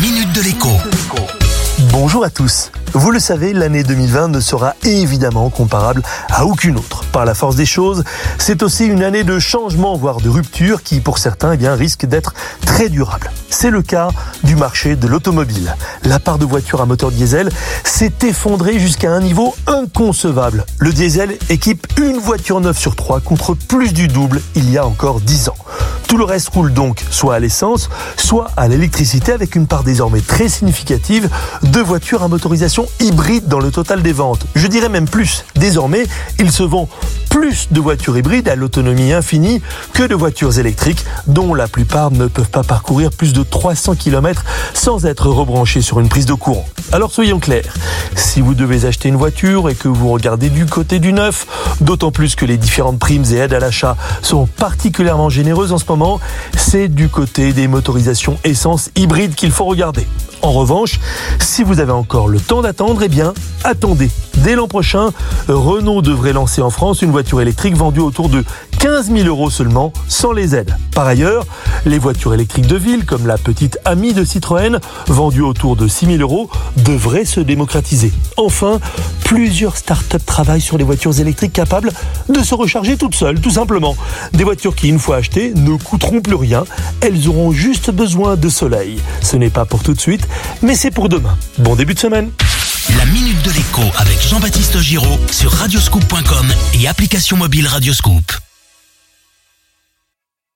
minute de l'écho. Bonjour à tous. Vous le savez, l'année 2020 ne sera évidemment comparable à aucune autre. Par la force des choses, c'est aussi une année de changement, voire de rupture, qui pour certains eh risque d'être très durable. C'est le cas du marché de l'automobile. La part de voitures à moteur diesel s'est effondrée jusqu'à un niveau inconcevable. Le diesel équipe une voiture neuve sur trois contre plus du double il y a encore 10 ans. Tout le reste roule donc soit à l'essence, soit à l'électricité avec une part désormais très significative de voitures à motorisation hybride dans le total des ventes. Je dirais même plus. Désormais, il se vend plus de voitures hybrides à l'autonomie infinie que de voitures électriques dont la plupart ne peuvent pas parcourir plus de 300 km sans être rebranchées sur une prise de courant. Alors soyons clairs, si vous devez acheter une voiture et que vous regardez du côté du neuf, d'autant plus que les différentes primes et aides à l'achat sont particulièrement généreuses en ce moment, c'est du côté des motorisations essence hybrides qu'il faut regarder. En revanche, si vous avez encore le temps d'attendre, eh bien, attendez. Dès l'an prochain, Renault devrait lancer en France une voiture électrique vendue autour de 15 000 euros seulement, sans les aides. Par ailleurs, les voitures électriques de ville, comme la petite Amie de Citroën, vendue autour de 6 000 euros, devraient se démocratiser. Enfin, plusieurs startups travaillent sur les voitures électriques capables de se recharger toutes seules, tout simplement. Des voitures qui, une fois achetées, ne coûteront plus rien. Elles auront juste besoin de soleil. Ce n'est pas pour tout de suite, mais c'est pour demain. Bon début de semaine. Avec Jean-Baptiste Giraud sur radioscoop.com et application mobile Radioscoop.